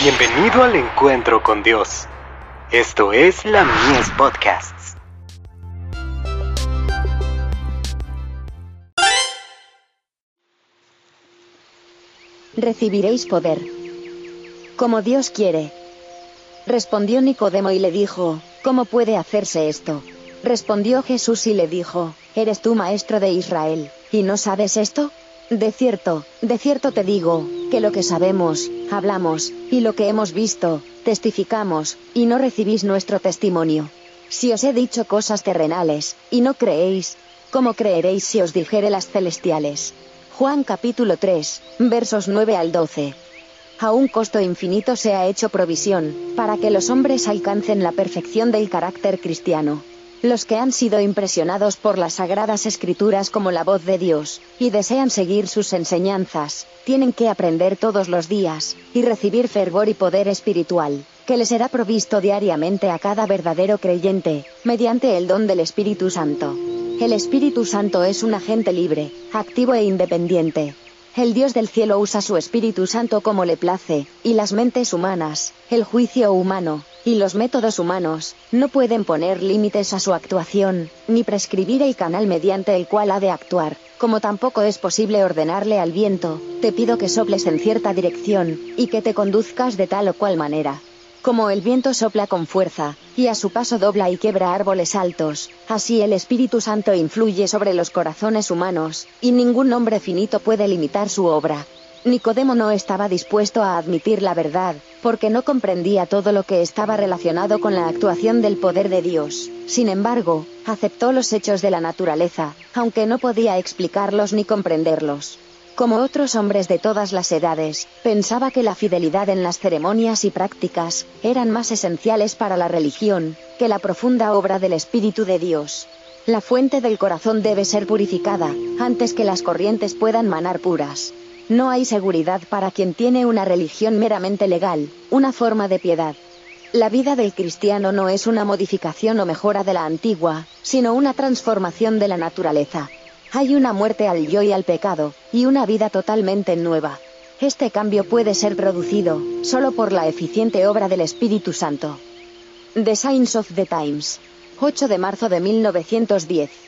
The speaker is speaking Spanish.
Bienvenido al encuentro con Dios. Esto es la Mies Podcasts. Recibiréis poder. Como Dios quiere. Respondió Nicodemo y le dijo, ¿cómo puede hacerse esto? Respondió Jesús y le dijo, ¿eres tú maestro de Israel, y no sabes esto? De cierto, de cierto te digo, que lo que sabemos, hablamos, y lo que hemos visto, testificamos, y no recibís nuestro testimonio. Si os he dicho cosas terrenales, y no creéis, ¿cómo creeréis si os dijere las celestiales? Juan capítulo 3, versos 9 al 12. A un costo infinito se ha hecho provisión, para que los hombres alcancen la perfección del carácter cristiano. Los que han sido impresionados por las sagradas escrituras como la voz de Dios, y desean seguir sus enseñanzas, tienen que aprender todos los días, y recibir fervor y poder espiritual, que les será provisto diariamente a cada verdadero creyente, mediante el don del Espíritu Santo. El Espíritu Santo es un agente libre, activo e independiente, el Dios del cielo usa su Espíritu Santo como le place, y las mentes humanas, el juicio humano, y los métodos humanos, no pueden poner límites a su actuación, ni prescribir el canal mediante el cual ha de actuar, como tampoco es posible ordenarle al viento, te pido que soples en cierta dirección, y que te conduzcas de tal o cual manera. Como el viento sopla con fuerza, y a su paso dobla y quebra árboles altos, así el Espíritu Santo influye sobre los corazones humanos, y ningún hombre finito puede limitar su obra. Nicodemo no estaba dispuesto a admitir la verdad, porque no comprendía todo lo que estaba relacionado con la actuación del poder de Dios. Sin embargo, aceptó los hechos de la naturaleza, aunque no podía explicarlos ni comprenderlos. Como otros hombres de todas las edades, pensaba que la fidelidad en las ceremonias y prácticas eran más esenciales para la religión que la profunda obra del Espíritu de Dios. La fuente del corazón debe ser purificada, antes que las corrientes puedan manar puras. No hay seguridad para quien tiene una religión meramente legal, una forma de piedad. La vida del cristiano no es una modificación o mejora de la antigua, sino una transformación de la naturaleza. Hay una muerte al yo y al pecado, y una vida totalmente nueva. Este cambio puede ser producido, solo por la eficiente obra del Espíritu Santo. The Signs of the Times. 8 de marzo de 1910.